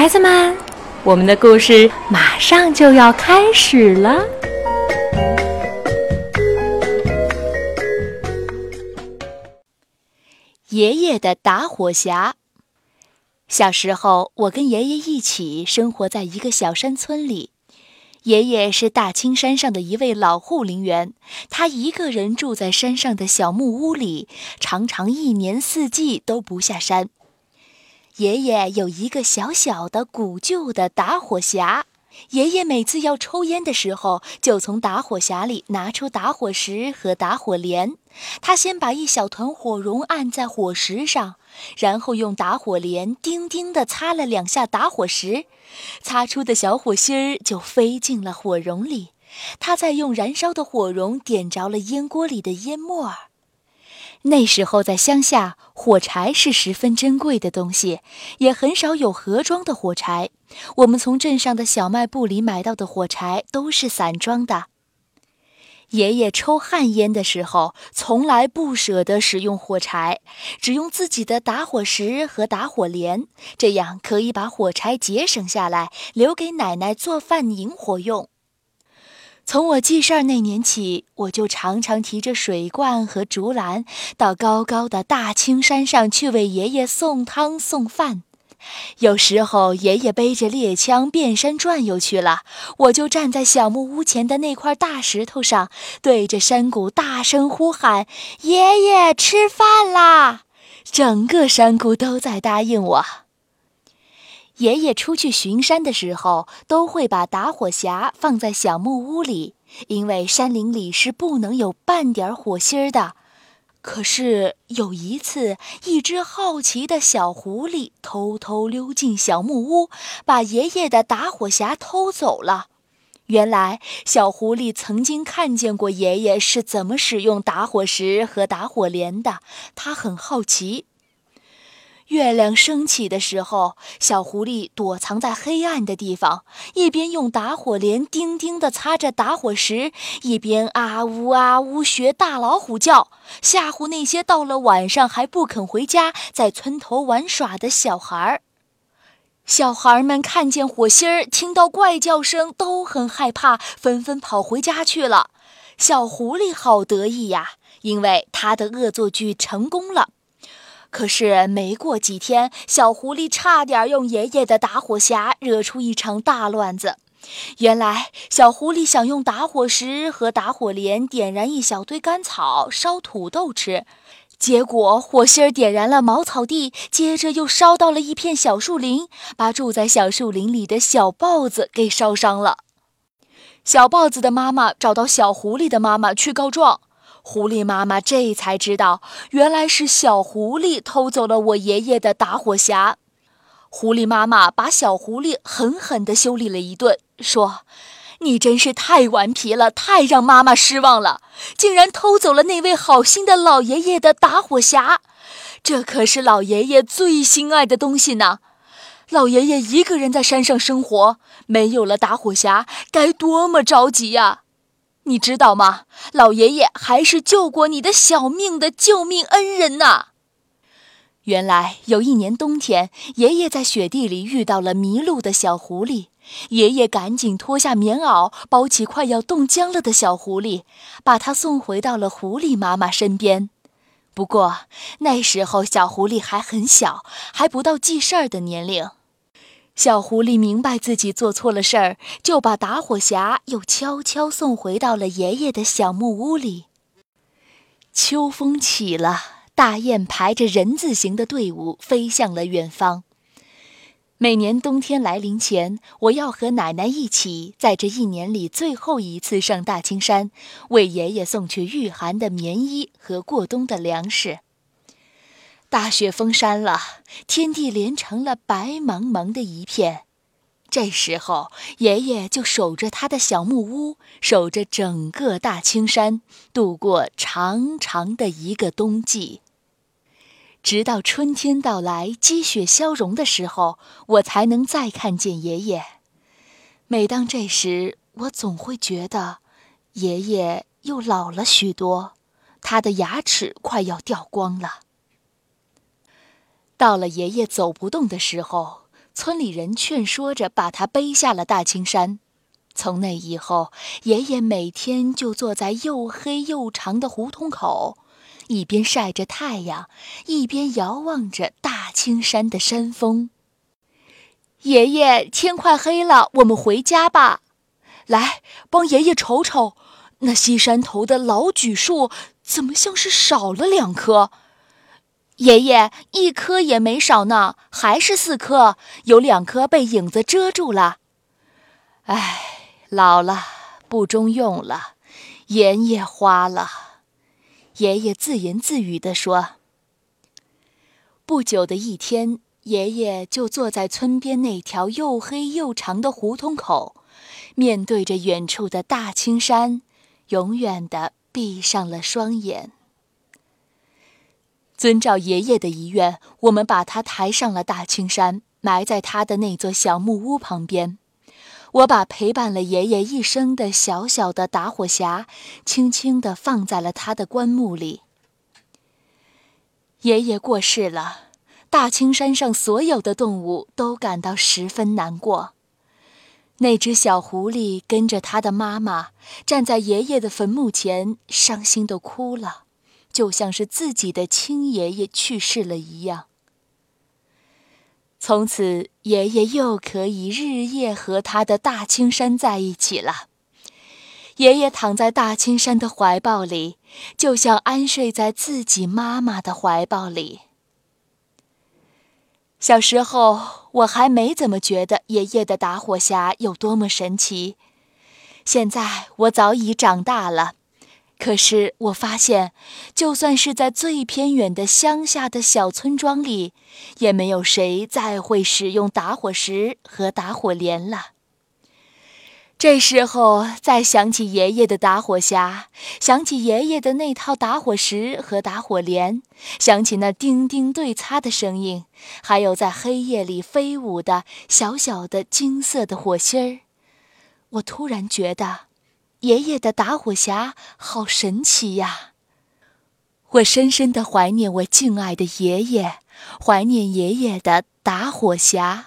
孩子们，我们的故事马上就要开始了。爷爷的打火匣。小时候，我跟爷爷一起生活在一个小山村里。爷爷是大青山上的一位老护林员，他一个人住在山上的小木屋里，常常一年四季都不下山。爷爷有一个小小的古旧的打火匣，爷爷每次要抽烟的时候，就从打火匣里拿出打火石和打火镰。他先把一小团火绒按在火石上，然后用打火镰叮叮地擦了两下打火石，擦出的小火星儿就飞进了火绒里。他再用燃烧的火绒点着了烟锅里的烟沫儿。那时候在乡下，火柴是十分珍贵的东西，也很少有盒装的火柴。我们从镇上的小卖部里买到的火柴都是散装的。爷爷抽旱烟的时候，从来不舍得使用火柴，只用自己的打火石和打火镰，这样可以把火柴节省下来，留给奶奶做饭引火用。从我记事儿那年起，我就常常提着水罐和竹篮，到高高的大青山上去为爷爷送汤送饭。有时候爷爷背着猎枪遍山转悠去了，我就站在小木屋前的那块大石头上，对着山谷大声呼喊：“爷爷吃饭啦！”整个山谷都在答应我。爷爷出去巡山的时候，都会把打火匣放在小木屋里，因为山林里是不能有半点火星儿的。可是有一次，一只好奇的小狐狸偷偷溜进小木屋，把爷爷的打火匣偷走了。原来，小狐狸曾经看见过爷爷是怎么使用打火石和打火镰的，它很好奇。月亮升起的时候，小狐狸躲藏在黑暗的地方，一边用打火镰叮叮地擦着打火石，一边啊呜啊呜学大老虎叫，吓唬那些到了晚上还不肯回家，在村头玩耍的小孩儿。小孩们看见火星儿，听到怪叫声，都很害怕，纷纷跑回家去了。小狐狸好得意呀，因为他的恶作剧成功了。可是没过几天，小狐狸差点用爷爷的打火匣惹出一场大乱子。原来，小狐狸想用打火石和打火镰点燃一小堆干草，烧土豆吃，结果火星儿点燃了茅草地，接着又烧到了一片小树林，把住在小树林里的小豹子给烧伤了。小豹子的妈妈找到小狐狸的妈妈去告状。狐狸妈妈这才知道，原来是小狐狸偷走了我爷爷的打火匣。狐狸妈妈把小狐狸狠狠地修理了一顿，说：“你真是太顽皮了，太让妈妈失望了，竟然偷走了那位好心的老爷爷的打火匣。这可是老爷爷最心爱的东西呢。老爷爷一个人在山上生活，没有了打火匣，该多么着急呀！”你知道吗？老爷爷还是救过你的小命的救命恩人呐！原来有一年冬天，爷爷在雪地里遇到了迷路的小狐狸，爷爷赶紧脱下棉袄，包起快要冻僵了的小狐狸，把它送回到了狐狸妈妈身边。不过那时候小狐狸还很小，还不到记事儿的年龄。小狐狸明白自己做错了事儿，就把打火匣又悄悄送回到了爷爷的小木屋里。秋风起了，大雁排着人字形的队伍飞向了远方。每年冬天来临前，我要和奶奶一起，在这一年里最后一次上大青山，为爷爷送去御寒的棉衣和过冬的粮食。大雪封山了，天地连成了白茫茫的一片。这时候，爷爷就守着他的小木屋，守着整个大青山，度过长长的一个冬季。直到春天到来，积雪消融的时候，我才能再看见爷爷。每当这时，我总会觉得，爷爷又老了许多，他的牙齿快要掉光了。到了爷爷走不动的时候，村里人劝说着把他背下了大青山。从那以后，爷爷每天就坐在又黑又长的胡同口，一边晒着太阳，一边遥望着大青山的山峰。爷爷，天快黑了，我们回家吧。来，帮爷爷瞅瞅，那西山头的老榉树怎么像是少了两棵？爷爷，一颗也没少呢，还是四颗，有两颗被影子遮住了。唉。老了，不中用了，眼也花了。爷爷自言自语地说。不久的一天，爷爷就坐在村边那条又黑又长的胡同口，面对着远处的大青山，永远的闭上了双眼。遵照爷爷的遗愿，我们把他抬上了大青山，埋在他的那座小木屋旁边。我把陪伴了爷爷一生的小小的打火匣，轻轻地放在了他的棺木里。爷爷过世了，大青山上所有的动物都感到十分难过。那只小狐狸跟着他的妈妈站在爷爷的坟墓前，伤心地哭了，就像是自己的亲爷爷去世了一样。从此，爷爷又可以日夜和他的大青山在一起了。爷爷躺在大青山的怀抱里，就像安睡在自己妈妈的怀抱里。小时候，我还没怎么觉得爷爷的打火匣有多么神奇。现在，我早已长大了。可是我发现，就算是在最偏远的乡下的小村庄里，也没有谁再会使用打火石和打火镰了。这时候再想起爷爷的打火匣，想起爷爷的那套打火石和打火镰，想起那叮叮对擦的声音，还有在黑夜里飞舞的小小的金色的火星儿，我突然觉得。爷爷的打火匣好神奇呀！我深深的怀念我敬爱的爷爷，怀念爷爷的打火匣。